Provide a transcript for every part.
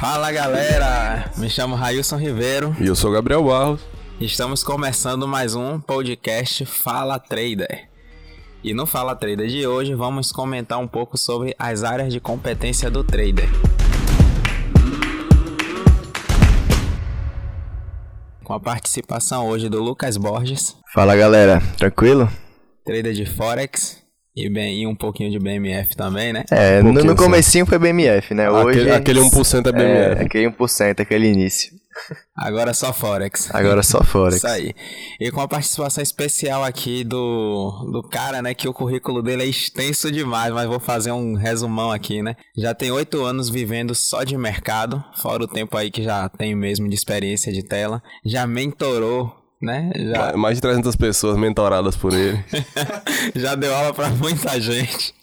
Fala galera, me chamo Railson Ribeiro. E eu sou Gabriel Barros. Estamos começando mais um podcast Fala Trader. E no Fala Trader de hoje vamos comentar um pouco sobre as áreas de competência do trader. Com a participação hoje do Lucas Borges. Fala galera, tranquilo? Trader de Forex e, bem, e um pouquinho de BMF também, né? É, um no, no comecinho foi BMF, né? Hoje, aquele, aquele 1% é BMF. É, aquele 1%, aquele início. Agora só Forex. Agora só Forex. Isso aí. E com a participação especial aqui do, do cara, né? Que o currículo dele é extenso demais, mas vou fazer um resumão aqui, né? Já tem oito anos vivendo só de mercado, fora o tempo aí que já tem mesmo de experiência de tela. Já mentorou né? Já... Mais de 300 pessoas mentoradas por ele. já deu aula para muita gente.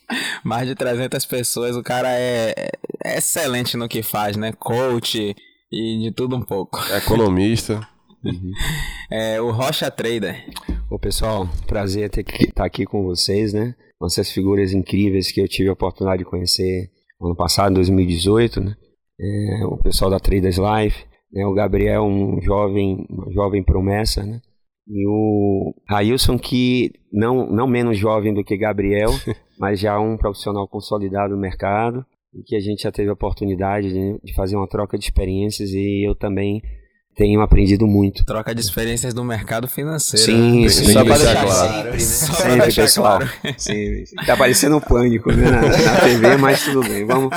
Mais de 300 pessoas. O cara é, é excelente no que faz, né? Coach e de tudo um pouco. É economista. Uhum. É, o Rocha Trader. Ô pessoal, prazer ter estar tá aqui com vocês, né? Essas figuras incríveis que eu tive a oportunidade de conhecer ano passado, 2018, né? É, o pessoal da Traders Life, né? O Gabriel, um jovem, uma jovem promessa, né? E o Railson, que não, não menos jovem do que Gabriel, mas já um profissional consolidado no mercado, e que a gente já teve a oportunidade de, de fazer uma troca de experiências e eu também tenho aprendido muito. Troca de experiências do mercado financeiro. Sim, né? Só para deixar claro. Sempre, né? sempre pessoal. Claro. Sim, sim. Tá parecendo um pânico né? na, na TV, mas tudo bem. Vamos,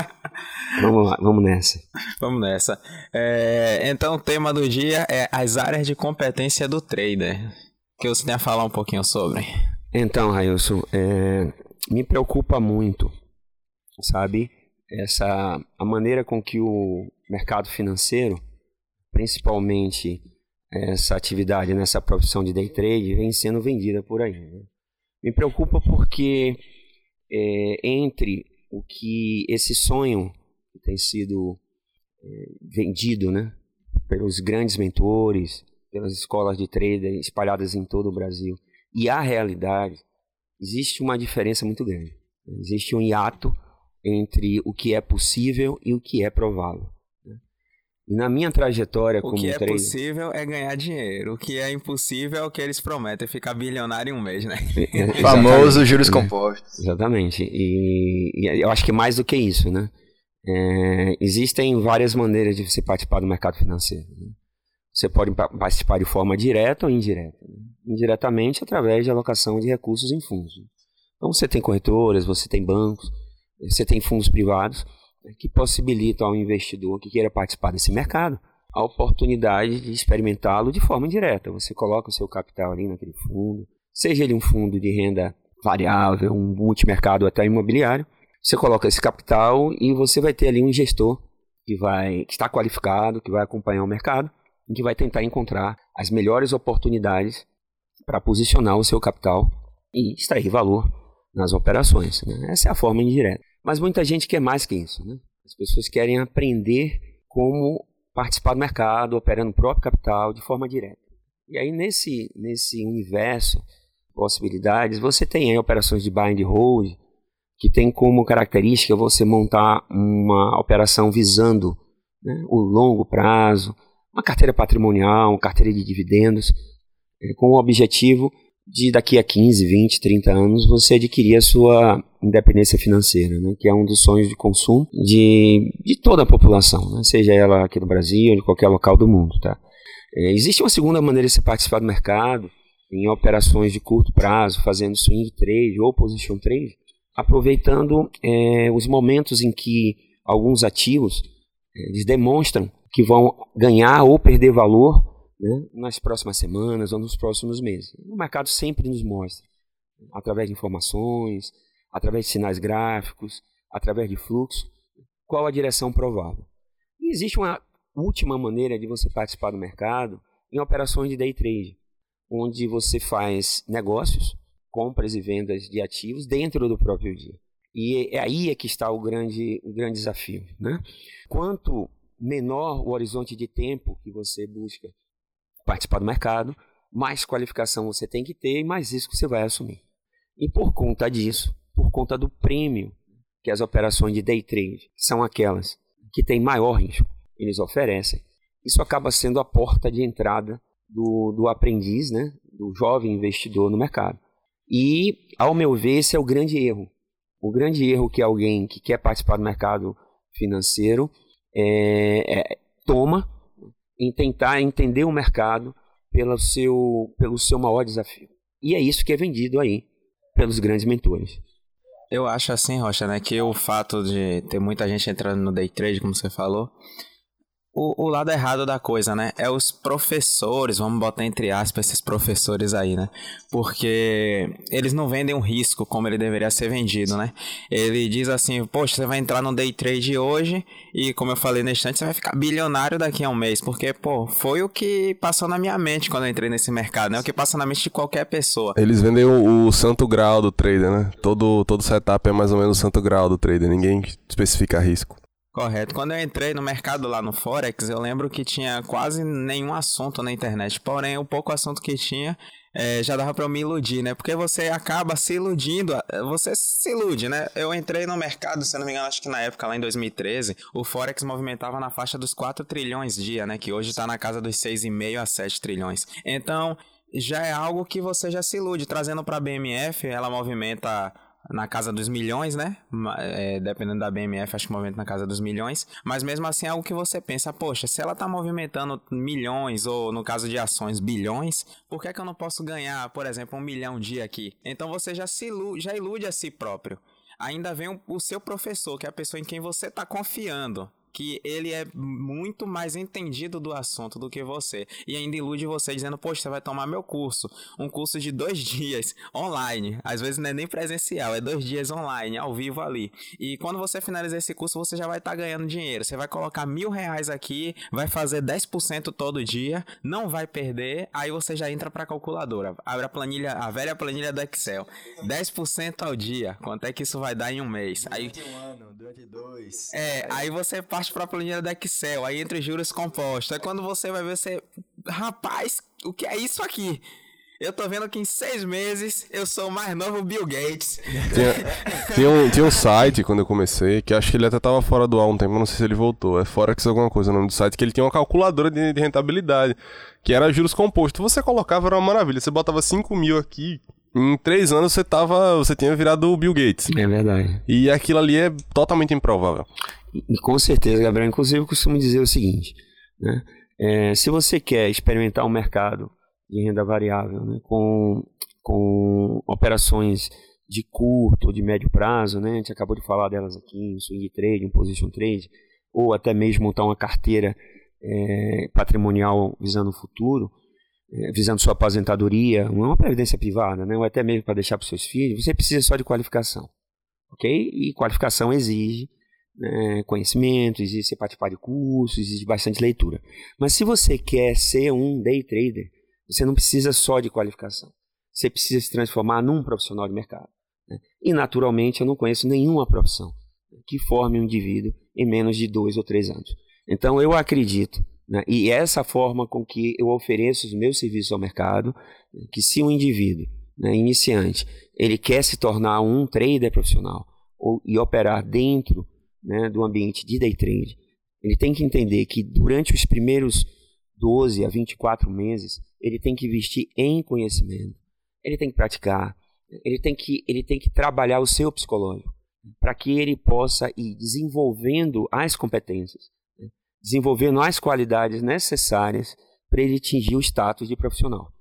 vamos lá, vamos nessa. Vamos nessa. É, então, o tema do dia é as áreas de competência do trader. Que você tem a falar um pouquinho sobre. Então, Railson, é, me preocupa muito, sabe? Essa, a maneira com que o mercado financeiro principalmente essa atividade nessa profissão de day trade vem sendo vendida por aí. Né? Me preocupa porque é, entre o que esse sonho tem sido é, vendido, né, pelos grandes mentores, pelas escolas de trader espalhadas em todo o Brasil e a realidade, existe uma diferença muito grande. Existe um hiato entre o que é possível e o que é provável. E na minha trajetória como trader... O que é possível é ganhar dinheiro. O que é impossível é o que eles prometem, ficar bilionário em um mês, né? Famoso juros compostos. Exatamente. E, e, eu acho que mais do que isso, né? É, existem várias maneiras de você participar do mercado financeiro. Né? Você pode participar de forma direta ou indireta. Né? Indiretamente, através de alocação de recursos em fundos. Então, você tem corretoras, você tem bancos, você tem fundos privados né, que possibilitam ao investidor que queira participar desse mercado a oportunidade de experimentá-lo de forma indireta. Você coloca o seu capital ali naquele fundo, seja ele um fundo de renda variável, um multimercado até imobiliário. Você coloca esse capital e você vai ter ali um gestor que vai que está qualificado, que vai acompanhar o mercado e que vai tentar encontrar as melhores oportunidades para posicionar o seu capital e extrair valor nas operações. Né? Essa é a forma indireta. Mas muita gente quer mais que isso. Né? As pessoas querem aprender como participar do mercado, operando o próprio capital de forma direta. E aí, nesse, nesse universo de possibilidades, você tem aí operações de buy and hold, que tem como característica você montar uma operação visando né, o longo prazo, uma carteira patrimonial, uma carteira de dividendos, é, com o objetivo de daqui a 15, 20, 30 anos você adquirir a sua independência financeira, né? que é um dos sonhos de consumo de, de toda a população, né? seja ela aqui no Brasil ou em qualquer local do mundo. Tá? É, existe uma segunda maneira de se participar do mercado, em operações de curto prazo, fazendo swing trade ou position trade, aproveitando é, os momentos em que alguns ativos é, eles demonstram que vão ganhar ou perder valor né, nas próximas semanas ou nos próximos meses. O mercado sempre nos mostra, através de informações, através de sinais gráficos, através de fluxo, qual a direção provável. E existe uma última maneira de você participar do mercado em operações de day trade, onde você faz negócios, compras e vendas de ativos dentro do próprio dia. E é aí é que está o grande, o grande desafio. Né? Quanto menor o horizonte de tempo que você busca participar do mercado, mais qualificação você tem que ter e mais risco você vai assumir. E por conta disso, por conta do prêmio que as operações de day trade são aquelas que têm maior risco, eles oferecem. Isso acaba sendo a porta de entrada do, do aprendiz, né, do jovem investidor no mercado. E, ao meu ver, esse é o grande erro. O grande erro que alguém que quer participar do mercado financeiro é, é, toma em tentar entender o mercado pelo seu, pelo seu maior desafio. E é isso que é vendido aí pelos grandes mentores. Eu acho assim, Rocha, né, que o fato de ter muita gente entrando no day trade, como você falou, o, o, lado errado da coisa, né? É os professores, vamos botar entre aspas esses professores aí, né? Porque eles não vendem um risco como ele deveria ser vendido, né? Ele diz assim, poxa, você vai entrar no day trade hoje e, como eu falei na instante, você vai ficar bilionário daqui a um mês. Porque, pô, foi o que passou na minha mente quando eu entrei nesse mercado, né? O que passa na mente de qualquer pessoa. Eles vendem o, o santo grau do trader, né? Todo, todo setup é mais ou menos o santo grau do trader, ninguém especifica risco. Correto. Quando eu entrei no mercado lá no Forex, eu lembro que tinha quase nenhum assunto na internet. Porém, o pouco assunto que tinha é, já dava para eu me iludir, né? Porque você acaba se iludindo, você se ilude, né? Eu entrei no mercado, se não me engano, acho que na época, lá em 2013, o Forex movimentava na faixa dos 4 trilhões dia, né? Que hoje tá na casa dos 6,5 a 7 trilhões. Então, já é algo que você já se ilude. Trazendo para a BMF, ela movimenta na casa dos milhões, né? É, dependendo da BMF, acho que movimenta na casa dos milhões. Mas mesmo assim é algo que você pensa, poxa, se ela tá movimentando milhões, ou no caso de ações, bilhões, por que, é que eu não posso ganhar, por exemplo, um milhão dia aqui? Então você já se ilude, já ilude a si próprio. Ainda vem o seu professor, que é a pessoa em quem você está confiando que ele é muito mais entendido do assunto do que você. E ainda ilude você dizendo, poxa, você vai tomar meu curso. Um curso de dois dias online. Às vezes não é nem presencial, é dois dias online, ao vivo ali. E quando você finalizar esse curso, você já vai estar tá ganhando dinheiro. Você vai colocar mil reais aqui, vai fazer 10% todo dia, não vai perder. Aí você já entra para a calculadora. Abre a planilha, a velha planilha do Excel. 10% ao dia. Quanto é que isso vai dar em um mês? Durante aí, um ano, durante dois. É, aí você parte para a planilha do Excel, aí entre juros compostos. Aí quando você vai ver, você. Rapaz, o que é isso aqui? Eu tô vendo que em seis meses eu sou o mais novo Bill Gates. Tinha, tinha, um, tinha um site quando eu comecei, que acho que ele até tava fora do ar um tempo, não sei se ele voltou. É Forex alguma coisa o nome do site, que ele tinha uma calculadora de, de rentabilidade, que era juros compostos. Você colocava, era uma maravilha. Você botava 5 mil aqui, em três anos você tava. Você tinha virado o Bill Gates. É verdade. E aquilo ali é totalmente improvável. Com certeza, Gabriel. Inclusive, eu costumo dizer o seguinte: né? É, se você quer experimentar um mercado de renda variável né, com, com operações de curto ou de médio prazo, né, a gente acabou de falar delas aqui, um swing trade, um position trade, ou até mesmo montar uma carteira é, patrimonial visando o futuro, é, visando sua aposentadoria, uma previdência privada, né, ou até mesmo para deixar para os seus filhos, você precisa só de qualificação. ok? E qualificação exige né, conhecimento, existe participar de cursos, existe bastante leitura. Mas se você quer ser um day trader, você não precisa só de qualificação. Você precisa se transformar num profissional de mercado. Né? E naturalmente eu não conheço nenhuma profissão que forme um indivíduo em menos de dois ou três anos. Então eu acredito, né, e essa forma com que eu ofereço os meus serviços ao mercado, que se um indivíduo né, iniciante ele quer se tornar um trader profissional ou, e operar dentro né, do ambiente de day trade, ele tem que entender que durante os primeiros 12 a 24 meses, ele tem que investir em conhecimento, ele tem que praticar, ele tem que, ele tem que trabalhar o seu psicológico, para que ele possa ir desenvolvendo as competências, né, desenvolvendo as qualidades necessárias para ele atingir o status de profissional.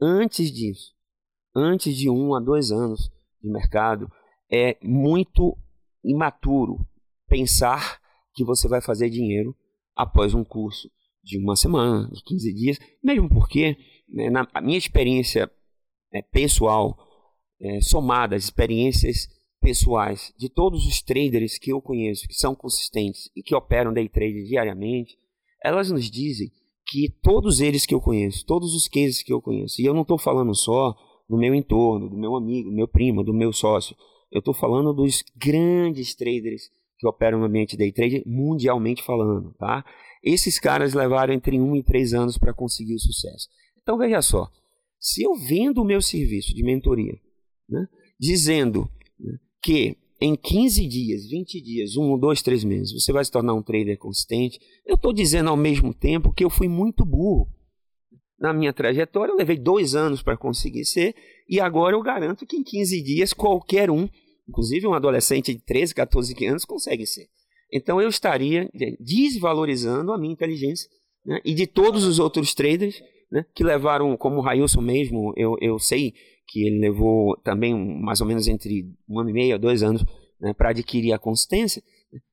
Antes disso, antes de um a dois anos de mercado, é muito imaturo pensar que você vai fazer dinheiro após um curso de uma semana, de 15 dias, mesmo porque, né, na minha experiência é, pessoal, é, somada às experiências pessoais de todos os traders que eu conheço, que são consistentes e que operam day trade diariamente, elas nos dizem que todos eles que eu conheço, todos os cases que eu conheço, e eu não estou falando só do meu entorno, do meu amigo, do meu primo, do meu sócio, eu estou falando dos grandes traders que operam no ambiente day trade, mundialmente falando, tá? Esses caras levaram entre um e três anos para conseguir o sucesso. Então veja só, se eu vendo o meu serviço de mentoria, né, dizendo né, que em 15 dias, 20 dias, um, dois, três meses, você vai se tornar um trader consistente. Eu estou dizendo ao mesmo tempo que eu fui muito burro. Na minha trajetória, eu levei dois anos para conseguir ser, e agora eu garanto que em 15 dias qualquer um, inclusive um adolescente de 13, 14 anos, consegue ser. Então eu estaria desvalorizando a minha inteligência né, e de todos os outros traders né, que levaram, como o Railson mesmo, eu, eu sei que ele levou também mais ou menos entre um ano e meio a dois anos né, para adquirir a consistência,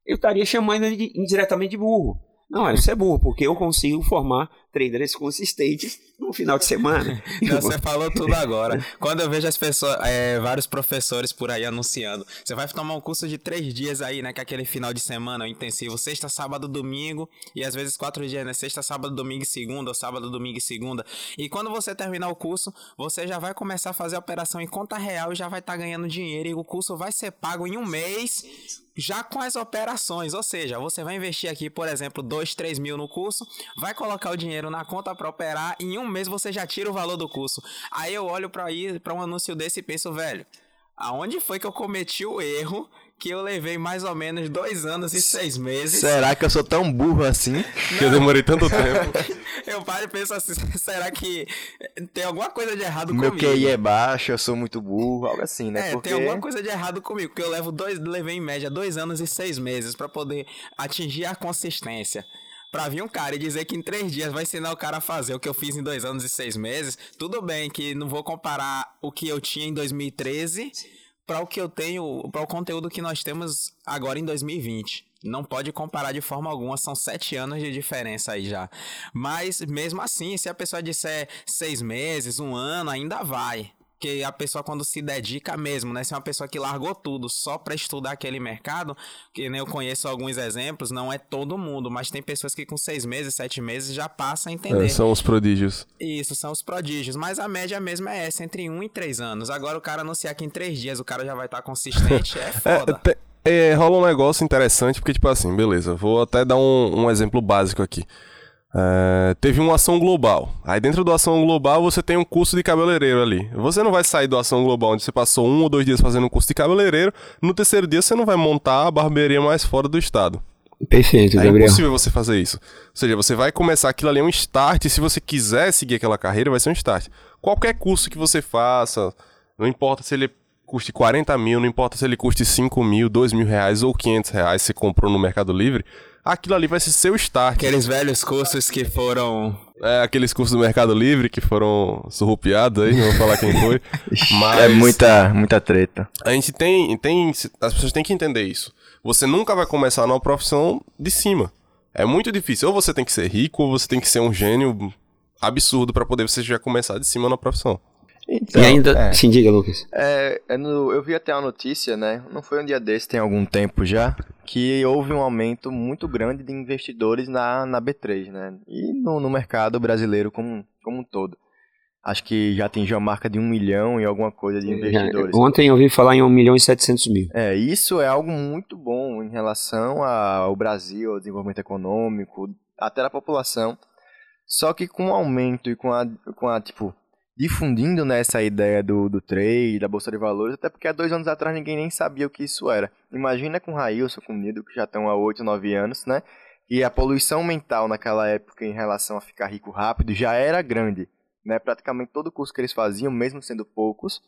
eu estaria chamando ele de, indiretamente de burro. Não, isso é burro, porque eu consigo formar traders consistentes no final de semana. Não, você falou tudo agora. Quando eu vejo as pessoas, é, vários professores por aí anunciando, você vai tomar um curso de três dias aí, né? Que é aquele final de semana intensivo, sexta, sábado, domingo, e às vezes quatro dias, né? Sexta, sábado, domingo e segunda, ou sábado, domingo e segunda. E quando você terminar o curso, você já vai começar a fazer a operação em conta real e já vai estar tá ganhando dinheiro, e o curso vai ser pago em um mês já com as operações, ou seja, você vai investir aqui, por exemplo, 2, 3 mil no curso, vai colocar o dinheiro na conta para operar e em um mês você já tira o valor do curso. Aí eu olho para ir para um anúncio desse e penso, velho, aonde foi que eu cometi o erro que eu levei mais ou menos dois anos e seis meses. Será que eu sou tão burro assim? Que eu demorei tanto tempo. eu paro e penso assim, será que tem alguma coisa de errado Meu comigo? Meu QI é baixo, eu sou muito burro, algo assim, né? É, Porque... tem alguma coisa de errado comigo, porque eu levo dois, levei em média dois anos e seis meses para poder atingir a consistência pra vir um cara e dizer que em três dias vai ensinar o cara a fazer o que eu fiz em dois anos e seis meses, tudo bem que não vou comparar o que eu tinha em 2013 para o que eu tenho, para o conteúdo que nós temos agora em 2020. Não pode comparar de forma alguma, são sete anos de diferença aí já. Mas mesmo assim, se a pessoa disser seis meses, um ano, ainda vai que a pessoa quando se dedica mesmo, né? Se é uma pessoa que largou tudo só para estudar aquele mercado, que né, eu conheço alguns exemplos, não é todo mundo, mas tem pessoas que com seis meses, sete meses já passam a entender. É, são os prodígios. Isso, são os prodígios. Mas a média mesmo é essa, entre um e três anos. Agora o cara anunciar que em três dias o cara já vai estar tá consistente, é foda. é, é, rola um negócio interessante, porque tipo assim, beleza, vou até dar um, um exemplo básico aqui. É, teve uma ação global. Aí dentro do ação global você tem um curso de cabeleireiro ali. Você não vai sair do ação global onde você passou um ou dois dias fazendo um curso de cabeleireiro. No terceiro dia você não vai montar a barbearia mais fora do estado. Perfeito, é Gabriel. É impossível você fazer isso. Ou seja, você vai começar aquilo ali é um start. E se você quiser seguir aquela carreira, vai ser um start. Qualquer curso que você faça, não importa se ele custe 40 mil, não importa se ele custe 5 mil, 2 mil reais ou 500 reais, você comprou no Mercado Livre, aquilo ali vai ser seu start. Aqueles velhos cursos que foram. É, aqueles cursos do Mercado Livre que foram surrupiados aí, não vou falar quem foi. mas. É muita, muita treta. A gente tem, tem. As pessoas têm que entender isso. Você nunca vai começar numa profissão de cima. É muito difícil. Ou você tem que ser rico, ou você tem que ser um gênio absurdo para poder você já começar de cima na profissão. Então, e ainda. É, Sim, diga, Lucas. É, é no, eu vi até uma notícia, né? Não foi um dia desse, tem algum tempo já, que houve um aumento muito grande de investidores na, na B3, né? E no, no mercado brasileiro como, como um todo. Acho que já atingiu a marca de um milhão e alguma coisa de investidores. Ontem eu ouvi falar em um milhão e setecentos mil. É, isso é algo muito bom em relação ao Brasil, ao desenvolvimento econômico, até a população. Só que com o aumento e com a, com a tipo, difundindo nessa né, ideia do, do trade, da bolsa de valores, até porque há dois anos atrás ninguém nem sabia o que isso era. Imagina com Railson, com Nido, que já estão há 8, 9 anos, né? E a poluição mental naquela época em relação a ficar rico rápido já era grande. Né? Praticamente todo curso que eles faziam, mesmo sendo poucos,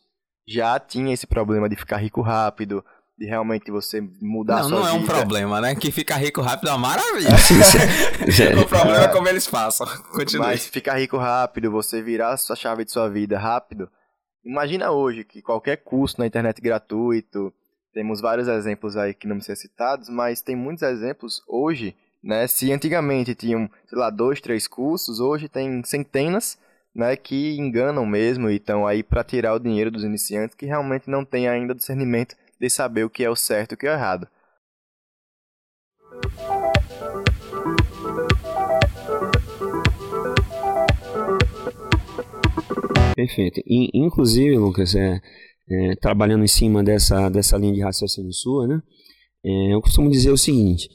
já tinha esse problema de ficar rico rápido, de realmente você mudar não, a sua Não, não é um problema, né? Que fica rico rápido é uma maravilha. Ah, o problema é como eles passam. Continue. Mas ficar rico rápido, você virar a sua chave de sua vida rápido. Imagina hoje que qualquer curso na internet gratuito, temos vários exemplos aí que não me ser citados, mas tem muitos exemplos hoje, né? Se antigamente tinham, sei lá, dois, três cursos, hoje tem centenas, né, que enganam mesmo e estão aí para tirar o dinheiro dos iniciantes que realmente não têm ainda discernimento de saber o que é o certo e o que é o errado. Perfeito. E, inclusive, Lucas, é, é, trabalhando em cima dessa, dessa linha de raciocínio sua, né, é, eu costumo dizer o seguinte: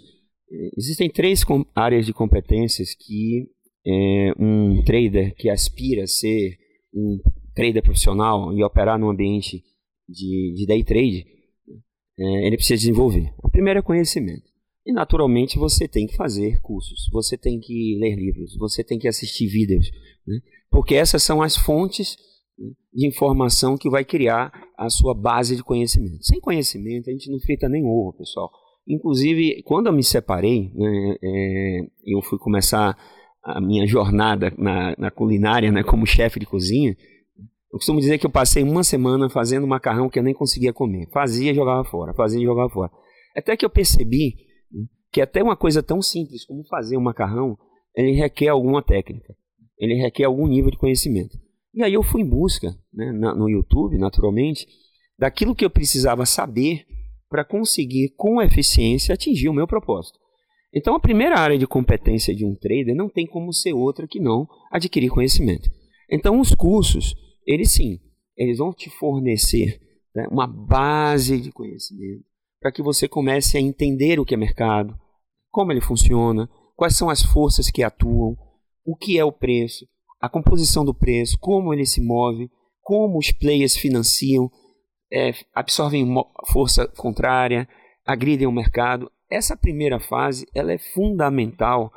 é, existem três áreas de competências que é, um trader que aspira a ser um trader profissional e operar num ambiente de, de day trade é, ele precisa desenvolver. O primeiro é conhecimento. E naturalmente você tem que fazer cursos, você tem que ler livros, você tem que assistir vídeos, né? porque essas são as fontes né, de informação que vai criar a sua base de conhecimento. Sem conhecimento a gente não frita nem ovo, pessoal. Inclusive, quando eu me separei, né, é, eu fui começar a minha jornada na, na culinária né, como chefe de cozinha. Eu costumo dizer que eu passei uma semana fazendo macarrão que eu nem conseguia comer. Fazia e jogava fora, fazia e jogava fora. Até que eu percebi né, que até uma coisa tão simples como fazer um macarrão, ele requer alguma técnica, ele requer algum nível de conhecimento. E aí eu fui em busca, né, no YouTube, naturalmente, daquilo que eu precisava saber para conseguir, com eficiência, atingir o meu propósito. Então, a primeira área de competência de um trader não tem como ser outra que não adquirir conhecimento. Então, os cursos, eles sim, eles vão te fornecer né, uma base de conhecimento para que você comece a entender o que é mercado, como ele funciona, quais são as forças que atuam, o que é o preço, a composição do preço, como ele se move, como os players financiam, é, absorvem força contrária, agridem o mercado. Essa primeira fase ela é fundamental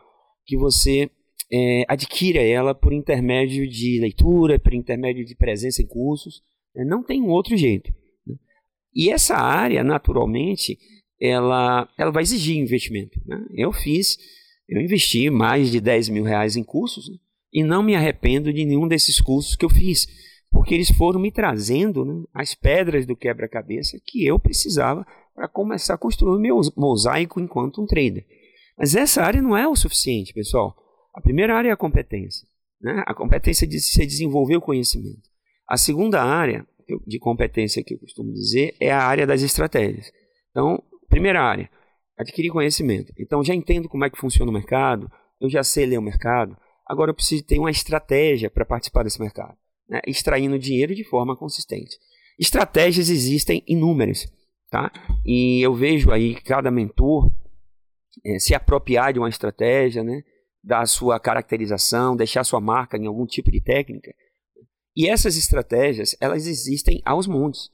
que você é, adquira ela por intermédio de leitura, por intermédio de presença em cursos. Né? Não tem um outro jeito. Né? E essa área, naturalmente, ela, ela vai exigir investimento. Né? Eu fiz, eu investi mais de 10 mil reais em cursos né? e não me arrependo de nenhum desses cursos que eu fiz porque eles foram me trazendo né, as pedras do quebra-cabeça que eu precisava para começar a construir o meu mosaico enquanto um trader. Mas essa área não é o suficiente, pessoal. A primeira área é a competência. Né? A competência de se desenvolver o conhecimento. A segunda área de competência que eu costumo dizer é a área das estratégias. Então, primeira área, adquirir conhecimento. Então, já entendo como é que funciona o mercado, eu já sei ler o mercado, agora eu preciso ter uma estratégia para participar desse mercado né, extraindo dinheiro de forma consistente. Estratégias existem inúmeras, tá? E eu vejo aí cada mentor é, se apropriar de uma estratégia, né, da sua caracterização, deixar sua marca em algum tipo de técnica. E essas estratégias, elas existem aos montes.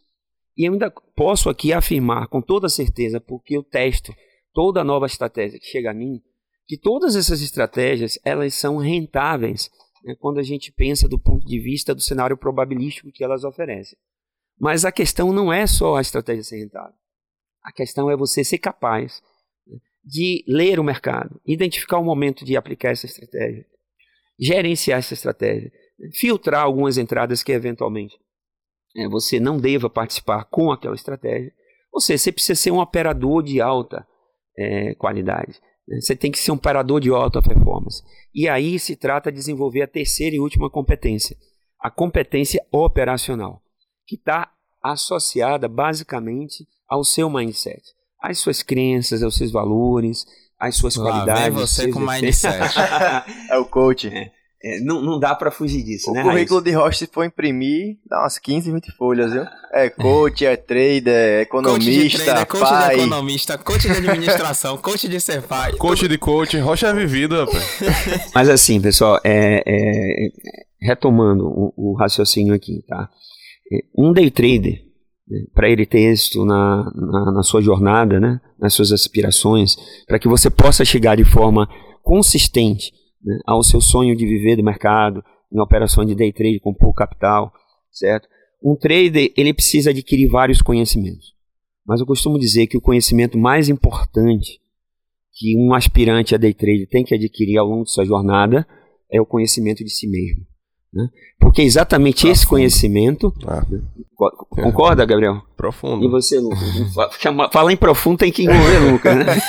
E eu ainda posso aqui afirmar com toda certeza, porque eu testo toda nova estratégia que chega a mim, que todas essas estratégias, elas são rentáveis né, quando a gente pensa do ponto de vista do cenário probabilístico que elas oferecem. Mas a questão não é só a estratégia ser rentável. A questão é você ser capaz de ler o mercado, identificar o momento de aplicar essa estratégia, gerenciar essa estratégia, né, filtrar algumas entradas que eventualmente é, você não deva participar com aquela estratégia. Ou seja, você precisa ser um operador de alta é, qualidade. Você tem que ser um parador de alta performance. E aí se trata de desenvolver a terceira e última competência, a competência operacional, que está associada basicamente ao seu mindset, às suas crenças, aos seus valores, às suas Lá qualidades. Vem você com mindset. é o coach. É. É, não, não dá para fugir disso, o né? O currículo de Rocha, se for imprimir, dá umas 15, 20 folhas, viu? É coach, é trader, é economista, coach de trader, coach pai. de economista, coach de administração, coach de ser pai. Coach de coach, Rocha é vivido, rapaz. Mas assim, pessoal, é, é retomando o, o, raciocínio aqui, tá? É, um day trader, para ele ter êxito na, na, na sua jornada, né? Nas suas aspirações, para que você possa chegar de forma consistente né, ao seu sonho de viver do mercado, em operações de day trade com pouco capital, certo? Um trader, ele precisa adquirir vários conhecimentos. Mas eu costumo dizer que o conhecimento mais importante que um aspirante a day trade tem que adquirir ao longo de sua jornada é o conhecimento de si mesmo. Né? Porque exatamente Profundo. esse conhecimento. Ah. Concorda, Gabriel? Profundo. E você, Lucas? Falar em profundo tem que envolver Lucas, né?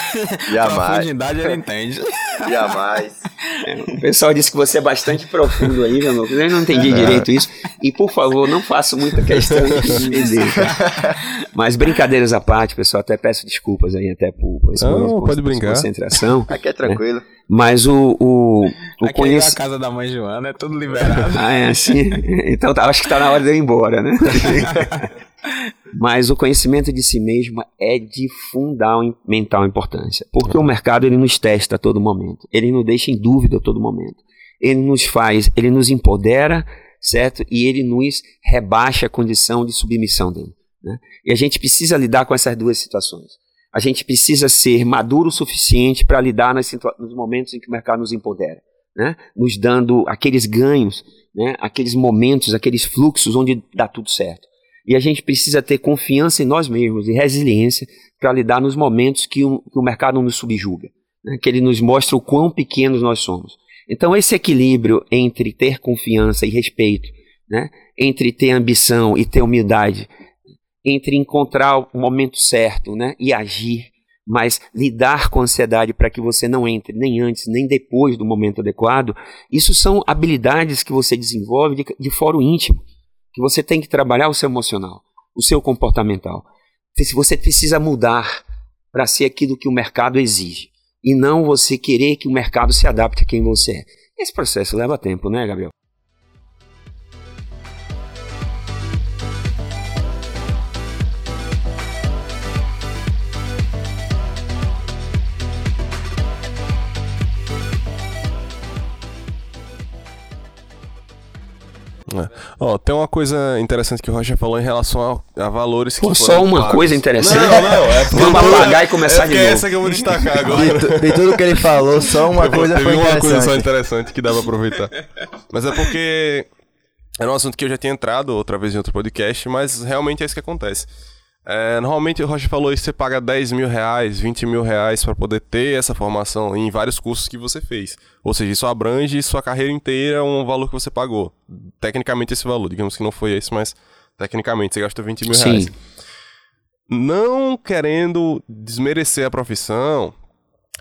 Jamais. Profundidade ele entende. Jamais. É, o pessoal disse que você é bastante profundo aí, meu Lucas. Eu não entendi direito isso. E, por favor, não faça muita questão de entender. Tá? Mas, brincadeiras à parte, pessoal, até peço desculpas aí, até por, por esse não, momento pode brincar. concentração. Aqui é tranquilo. Né? Mas o, o, o Aqui conhec... é a casa da mãe Joana, é tudo liberado. ah, é assim? Então tá, acho que tá na hora de eu ir embora, né? Mas o conhecimento de si mesmo é de fundamental importância. Porque o mercado ele nos testa a todo momento. Ele nos deixa em dúvida a todo momento. Ele nos faz, ele nos empodera, certo? E ele nos rebaixa a condição de submissão dele. Né? E a gente precisa lidar com essas duas situações. A gente precisa ser maduro o suficiente para lidar nos, nos, momentos em que o mercado nos empodera, né? nos dando aqueles ganhos, né? aqueles momentos, aqueles fluxos onde dá tudo certo. E a gente precisa ter confiança em nós mesmos e resiliência para lidar nos momentos que o, que o mercado nos subjuga, né? que ele nos mostra o quão pequenos nós somos. Então, esse equilíbrio entre ter confiança e respeito, né? entre ter ambição e ter humildade, entre encontrar o momento certo né? e agir, mas lidar com a ansiedade para que você não entre nem antes nem depois do momento adequado, isso são habilidades que você desenvolve de, de foro íntimo, que você tem que trabalhar o seu emocional, o seu comportamental. Se você precisa mudar para ser aquilo que o mercado exige e não você querer que o mercado se adapte a quem você é. Esse processo leva tempo, né, Gabriel? É. Ó, tem uma coisa interessante que o Roger falou em relação a, a valores Pô, só uma pagos. coisa interessante. Não, não, é Vamos apagar e começar é de novo. É essa que eu vou destacar agora. De, de tudo que ele falou, só uma eu coisa foi uma coisa só interessante que dá pra aproveitar. Mas é porque era um assunto que eu já tinha entrado outra vez em outro podcast, mas realmente é isso que acontece. É, normalmente o Rocha falou isso, você paga 10 mil reais, 20 mil reais para poder ter essa formação em vários cursos que você fez. Ou seja, isso abrange sua carreira inteira, um valor que você pagou. Tecnicamente esse valor, digamos que não foi esse, mas tecnicamente você gastou 20 mil Sim. reais. Não querendo desmerecer a profissão,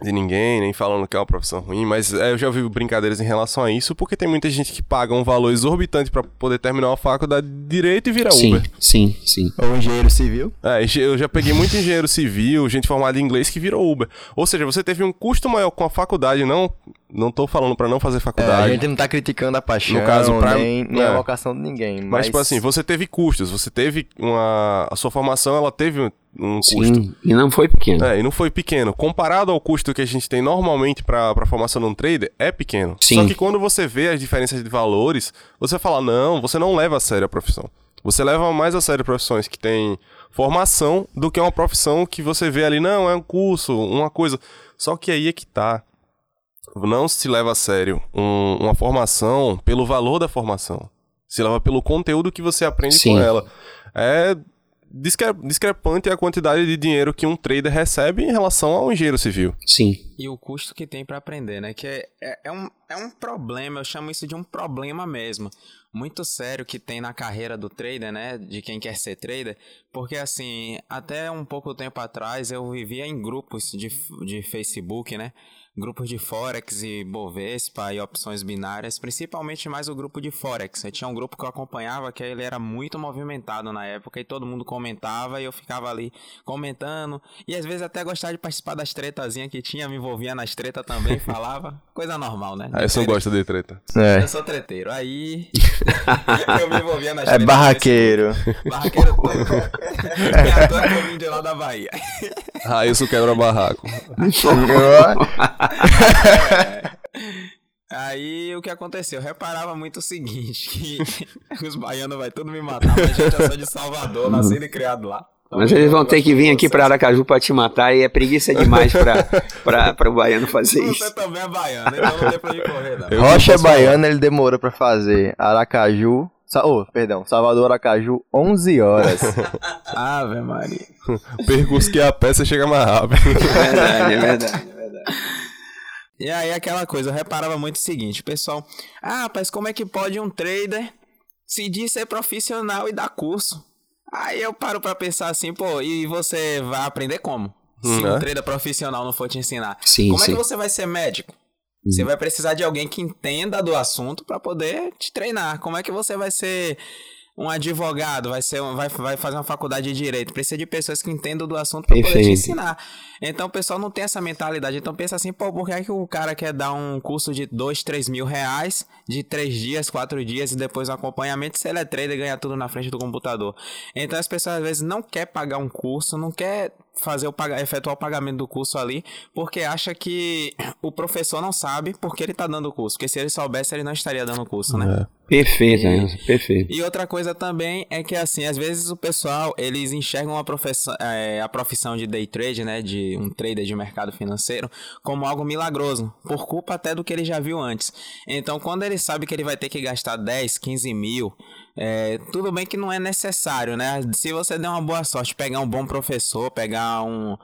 de ninguém, nem falando que é uma profissão ruim, mas é, eu já ouvi brincadeiras em relação a isso, porque tem muita gente que paga um valor exorbitante para poder terminar uma faculdade de direito e virar sim, Uber. Sim, sim. Ou engenheiro civil. É, eu já peguei muito engenheiro civil, gente formada em inglês que virou Uber. Ou seja, você teve um custo maior com a faculdade, não não tô falando para não fazer faculdade. É, a gente não tá criticando a paixão, no caso, pra, nem, nem é. a vocação de ninguém. Mas... mas, tipo assim, você teve custos, você teve uma... A sua formação, ela teve um Sim, custo. e não foi pequeno. É, e não foi pequeno. Comparado ao custo que a gente tem normalmente para a formação de um trader, é pequeno. Sim. Só que quando você vê as diferenças de valores, você fala, não, você não leva a sério a profissão. Você leva mais a sério profissões que têm formação do que uma profissão que você vê ali, não, é um curso, uma coisa. Só que aí é que tá não se leva a sério um, uma formação pelo valor da formação. Se leva pelo conteúdo que você aprende Sim. com ela. É discre discrepante a quantidade de dinheiro que um trader recebe em relação ao engenheiro civil. Sim. E o custo que tem para aprender, né? Que é, é, é, um, é um problema, eu chamo isso de um problema mesmo. Muito sério que tem na carreira do trader, né? De quem quer ser trader. Porque, assim, até um pouco tempo atrás eu vivia em grupos de, de Facebook, né? Grupos de Forex e Bovespa e opções binárias, principalmente mais o grupo de Forex. Eu tinha um grupo que eu acompanhava que ele era muito movimentado na época e todo mundo comentava e eu ficava ali comentando e às vezes até gostava de participar das tretazinhas que tinha, me envolvia nas tretas também, falava. Coisa normal, né? Ah, eu só gosto de treta. É. Eu sou treteiro. Aí eu me envolvia nas É tretas. barraqueiro. Barraqueiro todo. À toa que eu vim de lá da Bahia. Ah, isso quebra barraco. É. Aí o que aconteceu? Eu reparava muito o seguinte, que os baianos vai tudo me matar, mas gente, eu sou de Salvador, nascido e criado lá. Mas eles vão ter que vir aqui para Aracaju para te matar e é preguiça demais para o baiano fazer Você isso. também é baiano, então não tem pra correr, não. Rocha é baiano, ele demorou pra fazer Aracaju. Sa oh, perdão, Salvador Aracaju, 11 horas. Ave Maria. Percurso que a pé você chega mais rápido. É verdade, é verdade. E aí aquela coisa, eu reparava muito o seguinte, pessoal, ah, rapaz, como é que pode um trader se diz ser profissional e dar curso? Aí eu paro pra pensar assim, pô, e você vai aprender como? Se Hum, um é? trader profissional não for te ensinar. Sim, como é sim. que você vai ser médico? Você vai precisar de alguém que entenda do assunto pra poder te treinar. Como é que você vai ser um advogado, vai ser vai, vai fazer uma faculdade de direito? Precisa de pessoas que entendam do assunto pra poder te ensinar. Então o pessoal não tem essa mentalidade. Então pensa assim, pô, por que, é que o cara quer dar um curso de 2, 3 mil reais de 3 dias, 4 dias e depois um acompanhamento se ele é trader e ganha tudo na frente do computador? Então as pessoas às vezes não quer pagar um curso, não quer fazer o efetuar o pagamento do curso ali, porque acha que o professor não sabe porque ele tá dando o curso. Porque se ele soubesse, ele não estaria dando o curso, né? É. Perfeito, e, perfeito. E outra coisa também é que, assim, às vezes o pessoal, eles enxergam a profissão, é, a profissão de day trade, né, de um trader de mercado financeiro, como algo milagroso, por culpa até do que ele já viu antes. Então, quando ele sabe que ele vai ter que gastar 10, 15 mil, é, tudo bem que não é necessário, né? Se você der uma boa sorte, pegar um bom professor, pegar um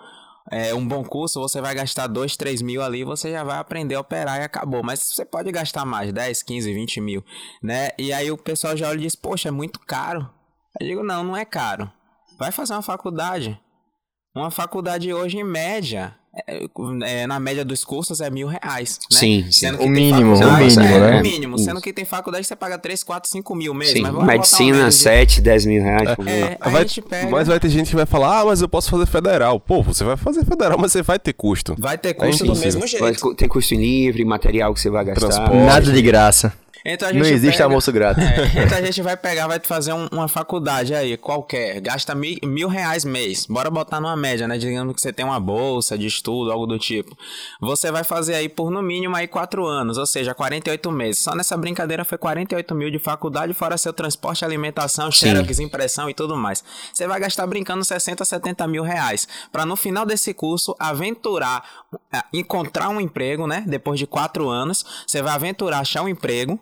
é, um bom curso, você vai gastar 2, 3 mil ali, você já vai aprender a operar e acabou. Mas você pode gastar mais, 10, 15, 20 mil, né? E aí o pessoal já olha e diz, poxa, é muito caro. Eu digo, não, não é caro. Vai fazer uma faculdade. Uma faculdade hoje, em média, é, é, na média dos cursos é mil reais. Né? Sim, sim. O mínimo, o mínimo, é, né? O mínimo. Sendo que tem faculdade que você paga 3, 4, 5 mil mesmo. Sim. Medicina, um 7, 10 mil reais por é, vai, pega... Mas vai ter gente que vai falar, ah, mas eu posso fazer federal. Pô, você vai fazer federal, mas você vai ter custo. Vai ter custo do mesmo jeito. Vai ter custo livre, material que você vai gastar. Transporte. Nada de graça. Então não existe pega, almoço grátis. É, então a gente vai pegar, vai fazer um, uma faculdade aí, qualquer, gasta mil, mil reais mês. Bora botar numa média, né? Digamos que você tem uma bolsa de estudo, algo do tipo. Você vai fazer aí por no mínimo aí quatro anos, ou seja, 48 meses. Só nessa brincadeira foi 48 mil de faculdade, fora seu transporte, alimentação, xerox, impressão e tudo mais. Você vai gastar brincando 60, 70 mil reais. Para no final desse curso aventurar, é, encontrar um emprego, né? Depois de quatro anos, você vai aventurar achar um emprego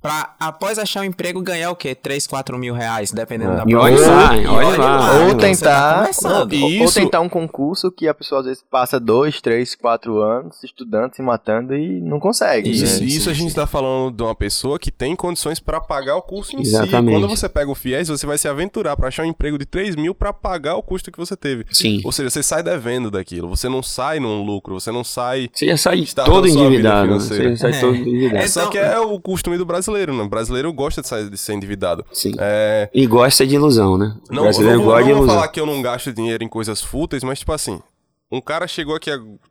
pra após achar um emprego ganhar o quê? 3, 4 mil reais, dependendo é. da prova. Olha lá, olha lá. Ou tentar, tá ou, ou, tentar um concurso que a pessoa às vezes passa 2, 3, 4 anos estudando, se matando e não consegue. Isso, né? isso a gente está falando de uma pessoa que tem condições para pagar o curso em Exatamente. si. Quando você pega o FIES, você vai se aventurar para achar um emprego de 3 mil para pagar o custo que você teve. Sim. Ou seja, você sai devendo daquilo, você não sai num lucro, você não sai... Você já sai todo endividado. Você já sai é. todo endividado. É, só que é o costume do brasileiro brasileiro, né? O brasileiro gosta de, sair, de ser endividado. Sim. É... E gosta de ilusão, né? O não, brasileiro não, gosta não de ilusão. Não vou falar que eu não gasto dinheiro em coisas fúteis, mas tipo assim, um cara chegou aqui,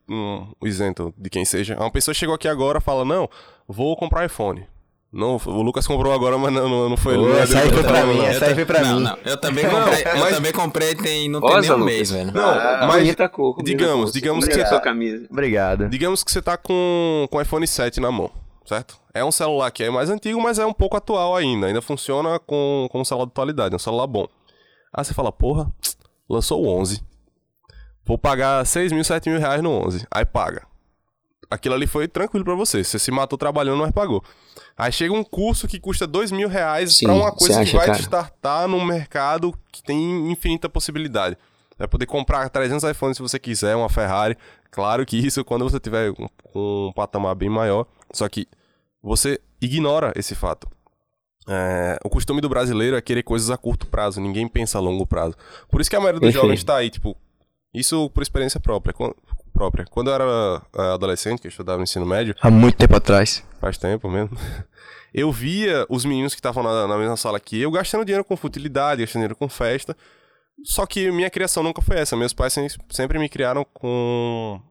um, isento de quem seja, uma pessoa chegou aqui agora e fala, não, vou comprar iPhone. Não, o Lucas comprou agora, mas não, não foi ele. Essa aí foi pra mim, essa aí foi pra mim. Não, eu também comprei, mas... eu também comprei tem, não tem nem um mês, velho. Não, ah, mas digamos, digamos que você tá... Camisa. Obrigado. Digamos que você tá com, com iPhone 7 na mão certo? É um celular que é mais antigo, mas é um pouco atual ainda. Ainda funciona com, com um celular de atualidade, é um celular bom. Aí você fala, porra, lançou o 11. Vou pagar 6 mil, 7 mil reais no 11. Aí paga. Aquilo ali foi tranquilo para você. Você se matou trabalhando, mas pagou. Aí chega um curso que custa 2 mil reais pra uma coisa que vai cara? te startar num mercado que tem infinita possibilidade. Vai poder comprar 300 iPhones se você quiser, uma Ferrari. Claro que isso quando você tiver um, um patamar bem maior. Só que você ignora esse fato. É, o costume do brasileiro é querer coisas a curto prazo, ninguém pensa a longo prazo. Por isso que a maioria dos jovens está aí, tipo, isso por experiência própria. própria. Quando eu era é, adolescente, que eu estudava no ensino médio. Há muito tempo atrás. Faz tempo mesmo. Eu via os meninos que estavam na, na, mesma sala que eu gastando dinheiro com futilidade, gastando dinheiro com festa. Só que minha criação nunca foi essa. Meus pais sempre me criaram com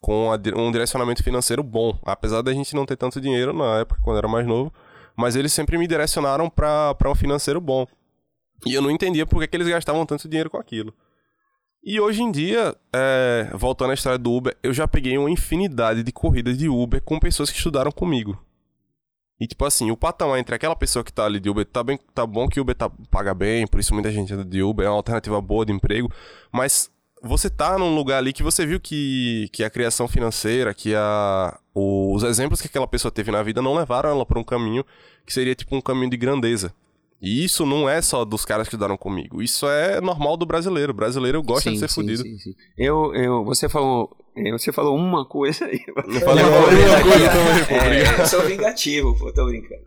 com um direcionamento financeiro bom. Apesar da gente não ter tanto dinheiro na época, quando era mais novo, mas eles sempre me direcionaram para um financeiro bom. E eu não entendia por que, que eles gastavam tanto dinheiro com aquilo. E hoje em dia, é, voltando à história do Uber, eu já peguei uma infinidade de corridas de Uber com pessoas que estudaram comigo. E tipo assim, o patamar entre aquela pessoa que tá ali de Uber tá, bem, tá bom que Uber tá, paga bem, por isso muita gente anda de Uber, é uma alternativa boa de emprego, mas você tá num lugar ali que você viu que, que a criação financeira, que a, os exemplos que aquela pessoa teve na vida não levaram ela para um caminho que seria tipo um caminho de grandeza. E isso não é só dos caras que estudaram comigo. Isso é normal do brasileiro. O brasileiro gosta sim, de ser sim, fudido. Sim, sim. Eu, eu, você falou, é, você falou uma coisa aí. Eu falei uma coisa também, é, Eu sou vingativo, pô, tô brincando.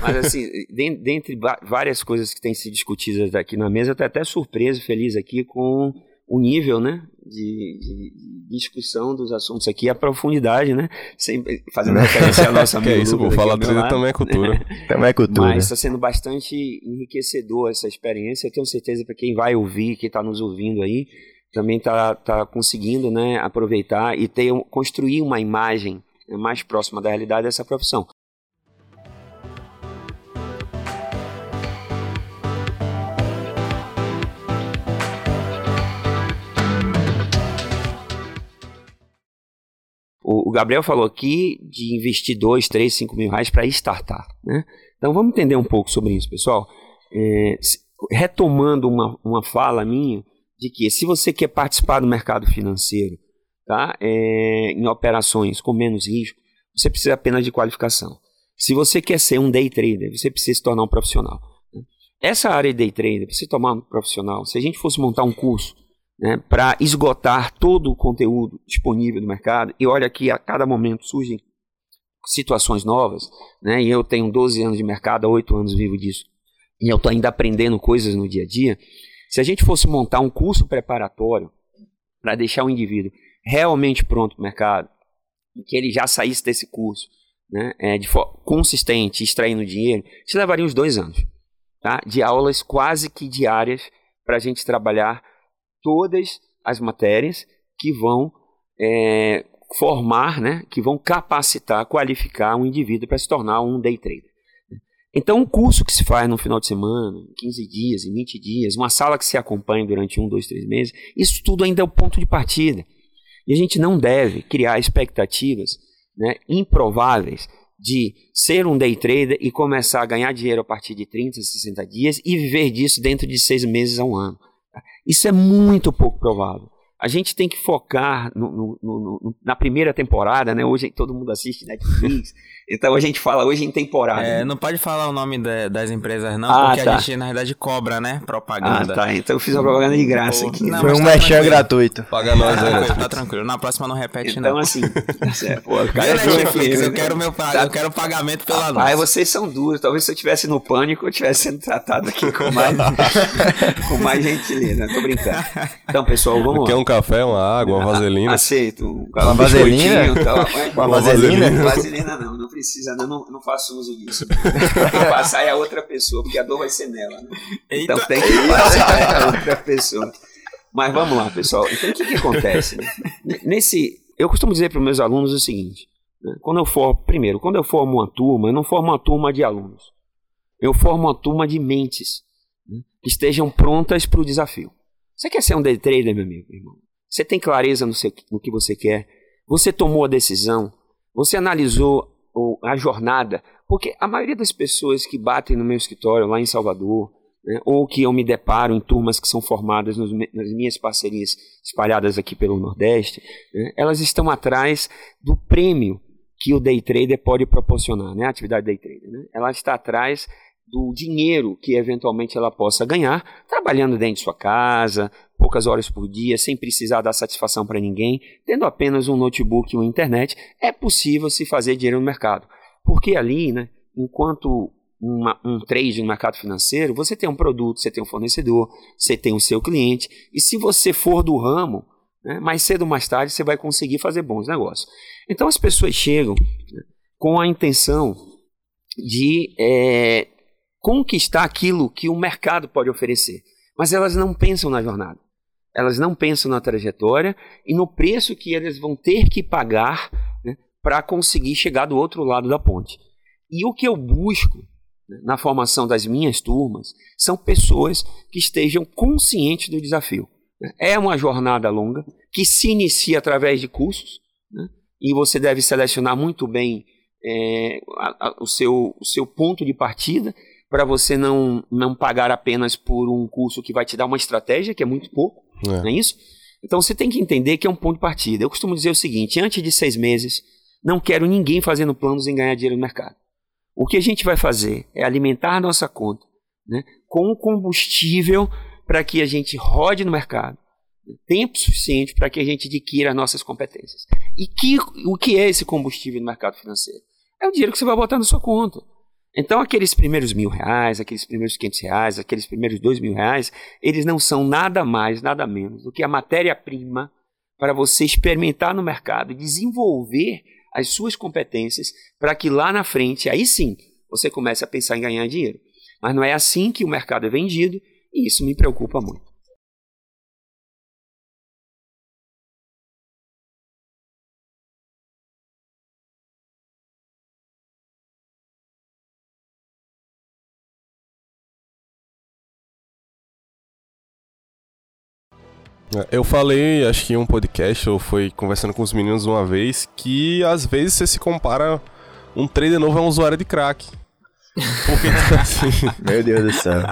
Mas assim, dentre várias coisas que têm sido discutidas aqui na mesa, eu tô até surpreso, feliz aqui com o nível, né, de, de, discussão dos assuntos aqui, a profundidade, né, sempre fazendo referência à nossa Que é isso, vou falar trilha também é cultura. também é cultura. Mas está sendo bastante enriquecedor essa experiência, eu tenho certeza para quem vai ouvir, quem está nos ouvindo aí, também está tá conseguindo, né, aproveitar e ter, construir uma imagem né, mais próxima da realidade dessa profissão. O, o Gabriel falou aqui de investir 2, 3, 5 mil reais para startar. Né? Então vamos entender um pouco sobre isso, pessoal. É, retomando uma, uma fala minha de que se você quer participar do mercado financeiro tá, é, em operações com menos risco, você precisa apenas de qualificação. Se você quer ser um day trader, você precisa se tornar um profissional. Né? Essa área de day trader, para se tornar um profissional, se a gente fosse montar um curso né, para esgotar todo o conteúdo disponível no mercado, e olha que a cada momento surgem situações novas, né, e eu tenho 12 anos de mercado, há 8 anos vivo disso, e eu estou ainda aprendendo coisas no dia a dia. Se a gente fosse montar um curso preparatório para deixar o indivíduo realmente pronto para o mercado, que ele já saísse desse curso né, é, de consistente, extraindo dinheiro, isso levaria uns dois anos tá, de aulas quase que diárias para a gente trabalhar todas as matérias que vão é, formar, né, que vão capacitar, qualificar um indivíduo para se tornar um day trader. Então, um curso que se faz no final de semana, 15 dias, em 20 dias, uma sala que se acompanha durante um, dois, três meses, isso tudo ainda é o ponto de partida. E a gente não deve criar expectativas né, improváveis de ser um day trader e começar a ganhar dinheiro a partir de 30, 60 dias e viver disso dentro de seis meses a um ano. Isso é muito pouco provável. A gente tem que focar no, no, no, na primeira temporada, né? Hoje todo mundo assiste Netflix, então a gente fala hoje em temporada. É, não pode falar o nome de, das empresas, não, ah, porque tá. a gente, na verdade, cobra, né? Propaganda. Ah, tá. Então eu fiz uma propaganda de graça aqui. Não, Foi um tá merchan gratuito. Paga nós, tá, tranquilo, tá tranquilo. Na próxima não repete, então, não. Então, assim, é, pô, cara é Netflix, eu quero, meu, tá. eu quero pagamento pela noite. Ah, vocês são duros. Talvez se eu estivesse no pânico, eu estivesse sendo tratado aqui com mais, com mais gentileza. Tô brincando. Então, pessoal, vamos Quer um café, uma água, uma vaselina? Aceito. uma vaselina? Uma vaselina? Vaselina não, não precisa, não, não não faço uso disso. Tem que passar é a outra pessoa, porque a dor vai ser nela. Né? Então tem que passar é a outra pessoa. Mas vamos lá, pessoal. Então o que, que acontece? Né? Nesse, eu costumo dizer para os meus alunos o seguinte: né? quando eu for, primeiro, quando eu formo uma turma, eu não formo uma turma de alunos. Eu formo uma turma de mentes né? que estejam prontas para o desafio. Você quer ser um day trader, meu amigo, irmão? Você tem clareza no, seu, no que você quer? Você tomou a decisão? Você analisou ou a jornada, porque a maioria das pessoas que batem no meu escritório lá em Salvador, né, ou que eu me deparo em turmas que são formadas nos, nas minhas parcerias espalhadas aqui pelo Nordeste, né, elas estão atrás do prêmio que o day trader pode proporcionar, né, a atividade day trader. Né, ela está atrás do dinheiro que eventualmente ela possa ganhar trabalhando dentro de sua casa, poucas horas por dia, sem precisar dar satisfação para ninguém, tendo apenas um notebook e uma internet, é possível se fazer dinheiro no mercado. Porque ali, né, enquanto uma, um trade no mercado financeiro, você tem um produto, você tem um fornecedor, você tem o seu cliente, e se você for do ramo, né, mais cedo ou mais tarde você vai conseguir fazer bons negócios. Então as pessoas chegam né, com a intenção de é, conquistar aquilo que o mercado pode oferecer, mas elas não pensam na jornada. Elas não pensam na trajetória e no preço que eles vão ter que pagar né, para conseguir chegar do outro lado da ponte. E o que eu busco né, na formação das minhas turmas são pessoas que estejam conscientes do desafio. Né. É uma jornada longa que se inicia através de cursos né, e você deve selecionar muito bem é, a, a, o, seu, o seu ponto de partida para você não, não pagar apenas por um curso que vai te dar uma estratégia, que é muito pouco, é. não é isso? Então você tem que entender que é um ponto de partida. Eu costumo dizer o seguinte: antes de seis meses, não quero ninguém fazendo planos em ganhar dinheiro no mercado. O que a gente vai fazer é alimentar nossa conta né, com combustível para que a gente rode no mercado, tempo suficiente para que a gente adquira nossas competências. E que, o que é esse combustível no mercado financeiro? É o dinheiro que você vai botar na sua conta. Então, aqueles primeiros mil reais, aqueles primeiros quinhentos reais, aqueles primeiros dois mil reais, eles não são nada mais, nada menos do que a matéria-prima para você experimentar no mercado desenvolver as suas competências para que lá na frente, aí sim, você comece a pensar em ganhar dinheiro. Mas não é assim que o mercado é vendido e isso me preocupa muito. Eu falei, acho que em um podcast, ou foi conversando com os meninos uma vez, que às vezes você se compara um trader novo a um usuário de crack. Porque, tipo assim. Meu Deus do céu.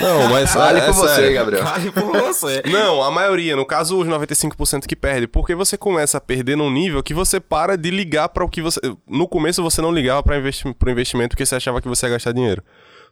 Não, mas. Fale é, por você, sério. Gabriel. Fale por você. Não, a maioria, no caso os 95% que perde, porque você começa a perder num nível que você para de ligar para o que você. No começo você não ligava para investi pro investimento porque você achava que você ia gastar dinheiro.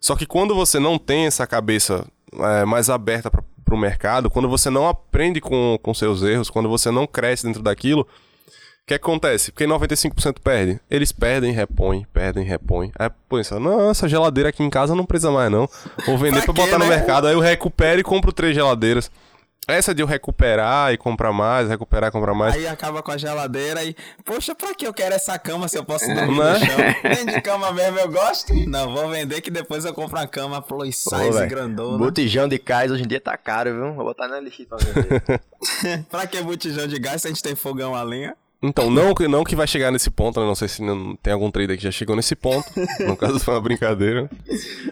Só que quando você não tem essa cabeça é, mais aberta para o mercado, quando você não aprende com, com seus erros, quando você não cresce dentro daquilo, o que acontece? Porque 95% perde. Eles perdem, repõem, perdem, repõem. Aí pensa, não, essa geladeira aqui em casa não precisa mais não. Vou vender quê, botar no né? mercado. Aí eu recupero e compro três geladeiras. Essa de eu recuperar e comprar mais, recuperar e comprar mais. Aí acaba com a geladeira e, poxa, pra que eu quero essa cama se eu posso dormir Né? no chão? Nem de cama mesmo eu gosto. Não, vou vender que depois eu compro uma cama plus size grandona. Botijão de cais hoje em dia tá caro, viu? Vou botar na LX pra vender. pra que botijão de gás se a gente tem fogão a lenha? Então, não, que- não que vai chegar nesse ponto, né? não sei se não, tem algum trader que já chegou nesse ponto. no caso, foi uma brincadeira.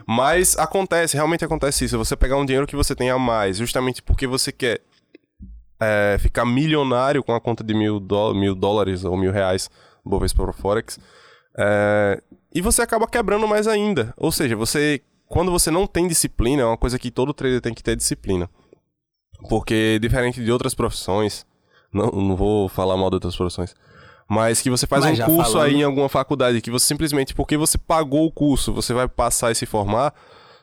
Mas acontece, realmente acontece isso. Você pegar um dinheiro que você tem a mais, justamente porque você quer é, ficar milionário com a conta de mil, mil dólares ou mil reais, Bovespa Forex, é, e você acaba quebrando mais ainda. Ou seja, você quando você não tem disciplina, é uma coisa que todo trader tem que ter disciplina. Porque, diferente de outras profissões, não, não vou falar mal de outras profissões, mas que você faz Mas um curso falando. aí em alguma faculdade, que você simplesmente, porque você pagou o curso, você vai passar e se formar,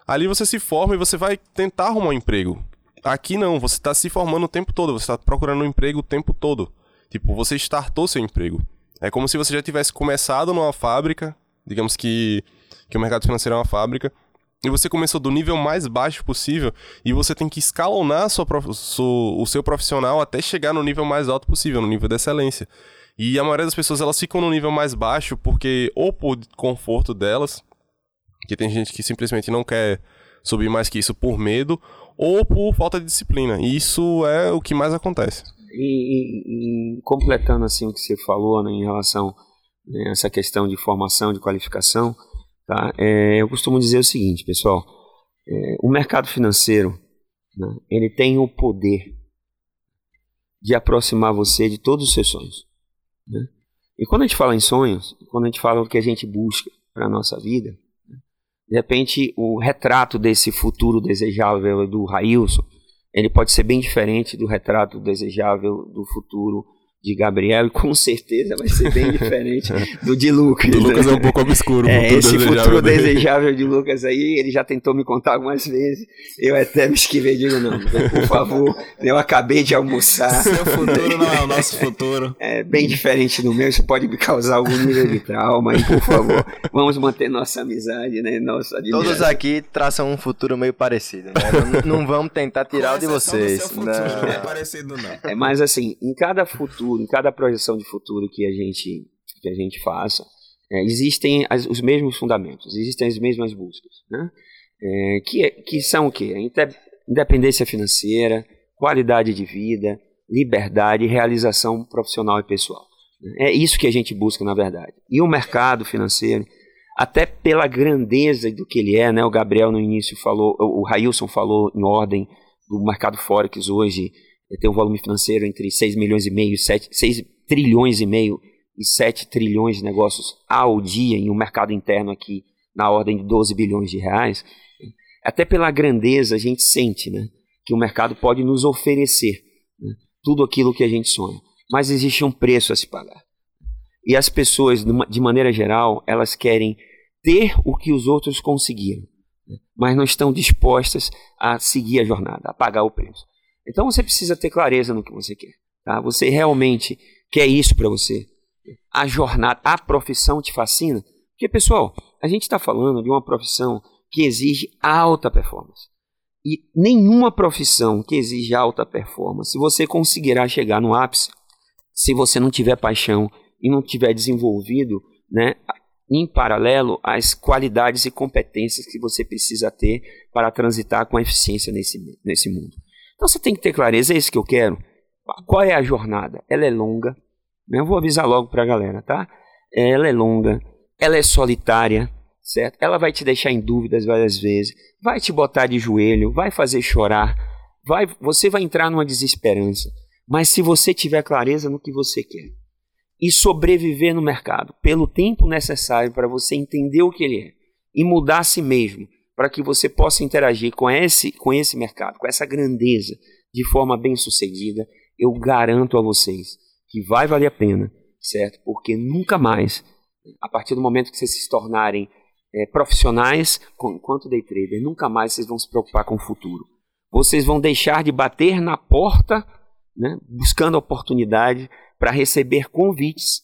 ali você se forma e você vai tentar arrumar um emprego. Aqui não, você está se formando o tempo todo, você está procurando um emprego o tempo todo. Tipo, você startou seu emprego. É como se você já tivesse começado numa fábrica, digamos que, que o mercado financeiro é uma fábrica, e você começou do nível mais baixo possível e você tem que escalonar sua o seu profissional até chegar no nível mais alto possível, no nível de excelência. E a maioria das pessoas elas ficam no nível mais baixo porque ou por conforto delas, que tem gente que simplesmente não quer subir mais que isso por medo, ou por falta de disciplina. E isso é o que mais acontece. E, e- e completando assim o que você falou né, em relação né, a essa questão de formação, de qualificação, tá? É, eu costumo dizer o seguinte, pessoal: é, o mercado financeiro né, ele tem o poder de aproximar você de todos os seus sonhos. né? E quando a gente fala em sonhos, quando a gente fala o que a gente busca para a nossa vida, né, de repente o retrato desse futuro desejável do Railson ele pode ser bem diferente do retrato desejável do futuro de Gabriel e com certeza vai ser bem diferente do de Lucas. O Lucas né? é um pouco obscuro. É, futuro esse desejável futuro dele. desejável de Lucas aí, ele já tentou me contar algumas vezes. Eu até me esquivei digo, não, por favor, eu acabei de almoçar. Seu futuro não é o nosso futuro. É bem diferente do meu, isso pode me causar algum nível de trauma. E, por favor, vamos manter nossa amizade, né? Nossa Todos aqui traçam um futuro meio parecido, né? Não, não vamos tentar tirar o de vocês. seu futuro, não é parecido não. É, mas assim, em cada futuro, em cada projeção de futuro que a gente, que a gente faça, é, existem as- os mesmos fundamentos, existem as mesmas buscas, né? É, que, é- que são o quê? Inte- Independência financeira, qualidade de vida, liberdade realização profissional e pessoal. né? É isso que a gente busca, na verdade. E o mercado financeiro, até pela grandeza do que ele é, né? O Gabriel no início falou, o Railson falou em ordem do mercado Forex hoje, tem um volume financeiro entre 6 milhões e meio, 7, 6 trilhões e meio e 7 trilhões de negócios ao dia em um mercado interno aqui na ordem de 12 bilhões de reais. Até pela grandeza a gente sente, né, que o mercado pode nos oferecer né, tudo aquilo que a gente sonha, mas existe um preço a se pagar. E as pessoas, de maneira geral, elas querem ter o que os outros conseguiram, né, mas não estão dispostas a seguir a jornada, a pagar o preço. Então você precisa ter clareza no que você quer. Tá? Você realmente quer isso para você? A jornada, a profissão te fascina? Porque, pessoal, a gente está falando de uma profissão que exige alta performance. E nenhuma profissão que exige alta performance você conseguirá chegar no ápice se você não tiver paixão e não tiver desenvolvido, né, em paralelo as qualidades e competências que você precisa ter para transitar com eficiência nesse, nesse mundo. Você tem que ter clareza, é isso que eu quero. Qual é a jornada? Ela é longa, né? eu vou avisar logo para a galera, tá? Ela é longa, ela é solitária, certo? Ela vai te deixar em dúvidas várias vezes, vai te botar de joelho, vai fazer chorar, vai, você vai entrar numa desesperança. Mas se você tiver clareza no que você quer e sobreviver no mercado pelo tempo necessário para você entender o que ele é e mudar a si mesmo, para que você possa interagir com esse, com esse mercado, com essa grandeza, de forma bem sucedida, eu garanto a vocês que vai valer a pena, certo? Porque nunca mais, a partir do momento que vocês se tornarem é, profissionais enquanto day trader, nunca mais vocês vão se preocupar com o futuro. Vocês vão deixar de bater na porta, né, buscando oportunidade para receber convites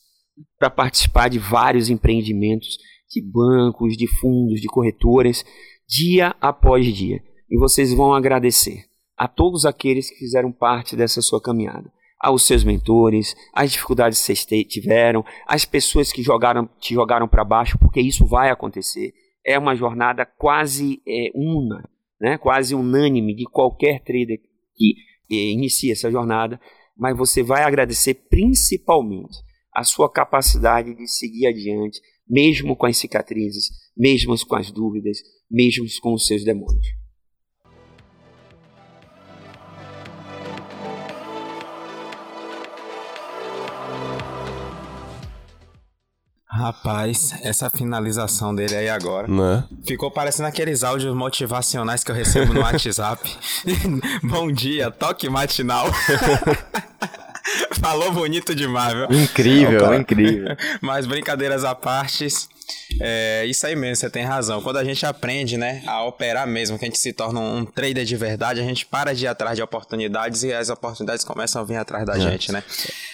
para participar de vários empreendimentos de bancos, de fundos, de corretoras, dia após dia. E vocês vão agradecer a todos aqueles que fizeram parte dessa sua caminhada. Aos seus mentores, as dificuldades que vocês tiveram, as pessoas que jogaram, te jogaram para baixo, porque isso vai acontecer. É uma jornada quase é, una, né? quase unânime de qualquer trader que é, inicia essa jornada, mas você vai agradecer principalmente a sua capacidade de seguir adiante, mesmo com as cicatrizes, mesmo com as dúvidas, mesmo com os seus demônios. Rapaz, essa finalização dele aí agora. Né? Ficou parecendo aqueles áudios motivacionais que eu recebo no WhatsApp. Bom dia, toque matinal. Falou bonito demais, viu? Incrível, Não, incrível. Mas brincadeiras à parte, é isso aí mesmo, você tem razão. Quando a gente aprende, né, a operar mesmo, que a gente se torna um trader de verdade, a gente para de ir atrás de oportunidades e as oportunidades começam a vir atrás da é. gente, né?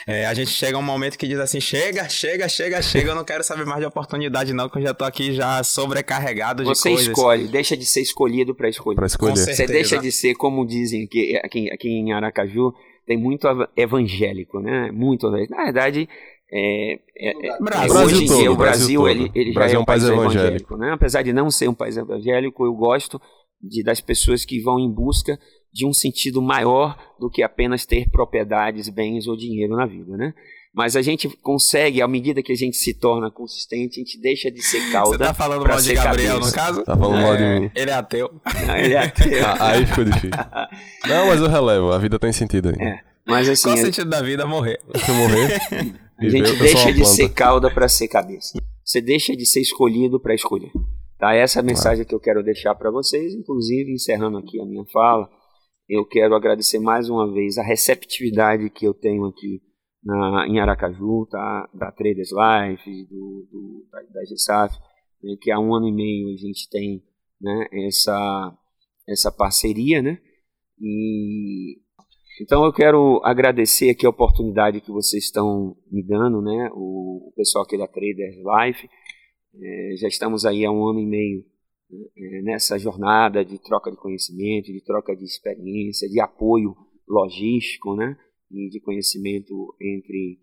É, a gente chega a um momento que diz assim: chega, chega, chega, chega, eu não quero saber mais de oportunidade, não, que eu já tô aqui já sobrecarregado de Você coisas. Você escolhe, deixa de ser escolhido para escolher. Pra escolher. Você deixa de ser, como dizem aqui, aqui, aqui em Aracaju, tem muito evangélico, né? Muito Na verdade, é, é, é, Brasil hoje em dia, o Brasil, Brasil ele, ele já é, é um país evangélico. evangélico né? Apesar de não ser um país evangélico, eu gosto de, das pessoas que vão em busca de um sentido maior do que apenas ter propriedades, bens ou dinheiro na vida, né? Mas a gente consegue, à medida que a gente se torna consistente, a gente deixa de ser cauda. Você tá falando mal de Gabriel, cabeça. no caso? Tá falando mal de mim. Ele é ateu. Não, ele é ateu. Ah, aí ficou difícil. Não, mas eu relevo, a vida tem sentido aí. É. Mas assim. Qual o sentido da vida? Morrer. Se morrer. a gente deixa de ser cauda para ser cabeça. Você deixa de ser escolhido para escolher. Tá? Essa é a mensagem que eu quero deixar para vocês, inclusive encerrando aqui a minha fala. Eu quero agradecer mais uma vez a receptividade que eu tenho aqui na, em Aracaju, tá? da Traders Life, do, do, da, da GSAF, né? que há um ano e meio a gente tem né? essa, essa parceria, né? E então eu quero agradecer aqui a oportunidade que vocês estão me dando, né? O, o pessoal aqui da Traders Life. É, já estamos aí há um ano e meio né? nessa jornada de troca de conhecimento, de troca de experiência, de apoio logístico, né? E de conhecimento entre,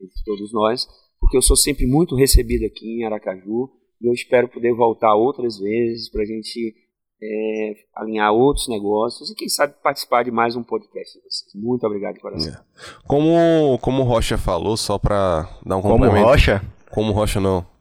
entre todos nós, porque eu sou sempre muito recebido aqui em Aracaju e eu espero poder voltar outras vezes para a gente é, alinhar outros negócios e quem sabe participar de mais um podcast de vocês. Muito obrigado de coração. É. Como, como o Rocha falou, só para dar um complemento. Como Rocha? Como Rocha não.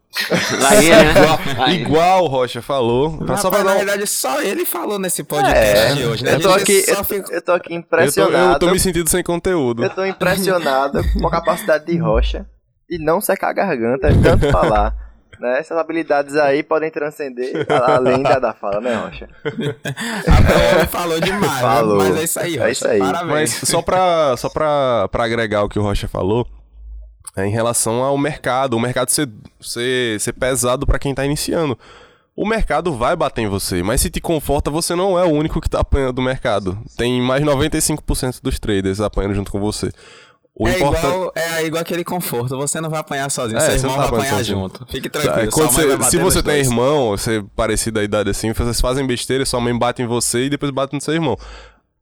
Aí, né? igual, igual o Rocha falou. Rapaz, só pra na verdade, só ele falou nesse podcast é, de hoje, né? Eu tô, aqui, eu, fica... eu, tô aqui impressionado. Eu tô, eu tô, me sentindo sem conteúdo. Eu tô impressionado com a capacidade de Rocha de não secar a garganta de tanto falar. Né? Essas habilidades aí podem transcender além da, da fala, né, Rocha? ele falou demais, falou. mas é isso aí, Rocha. É isso aí. Parabéns. Mas só pra, só pra, pra agregar o que o Rocha falou, é, em relação ao mercado, o mercado ser, ser, ser pesado para quem está iniciando. O mercado vai bater em você, mas se te conforta, você não é o único que está apanhando do mercado. Tem mais 95% dos traders apanhando junto com você. O é, importante... igual, é igual aquele conforto, você não vai apanhar sozinho, é, seu irmão tá vai apanhar sozinho. junto. Fique tranquilo. Você, se você tem dois. irmão, você parecido da idade assim, vocês fazem besteira, sua mãe bate em você e depois bate no seu irmão.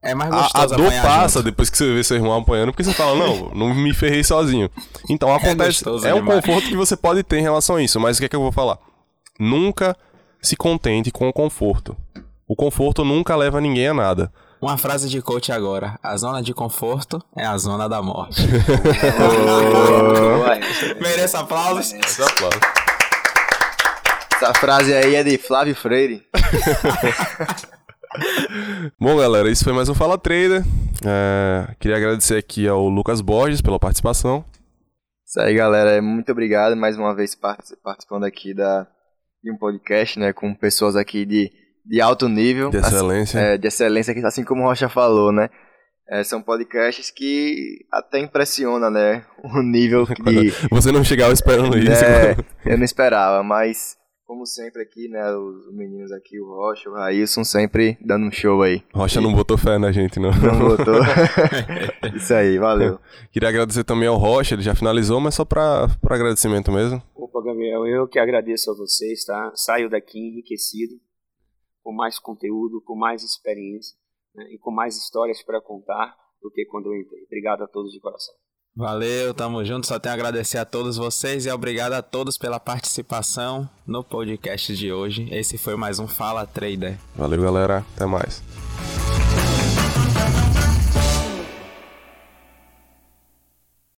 É mais gostoso a, a dor passa junto. depois que você vê seu irmão apanhando, porque você fala, não, não me ferrei sozinho. Então é acontece. É, é um conforto que você pode ter em relação a isso, mas o que é que eu vou falar? Nunca se contente com o conforto. O conforto nunca leva ninguém a nada. Uma frase de coach agora: a zona de conforto é a zona da morte. Merece aplausos. Merece aplausos. Essa frase aí é de Flávio Freire. Bom, galera, isso foi mais um Fala Trader. É, queria agradecer aqui ao Lucas Borges pela participação. Isso aí, galera. Muito obrigado mais uma vez participando aqui da, de um podcast, né? Com pessoas aqui de, de alto nível. De excelência. Assim, é, de excelência, assim como o Rocha falou, né? É, são podcasts que até impressiona, né? O nível de... Você não chegava esperando isso. É, eu não esperava, mas como sempre aqui, né, os meninos aqui, o Rocha, o Raílson, sempre dando um show aí. Rocha não botou fé na gente, não. Não botou. Isso aí, valeu. Queria agradecer também ao Rocha, ele já finalizou, mas só para agradecimento mesmo. Opa, Gabriel, eu que agradeço a vocês, tá? Saio daqui enriquecido, com mais conteúdo, com mais experiência né, e com mais histórias para contar do que quando eu entrei. Obrigado a todos de coração. Valeu, tamo junto. Só tenho a agradecer a todos vocês e obrigado a todos pela participação no podcast de hoje. Esse foi mais um Fala Trader. Valeu, galera. Até mais.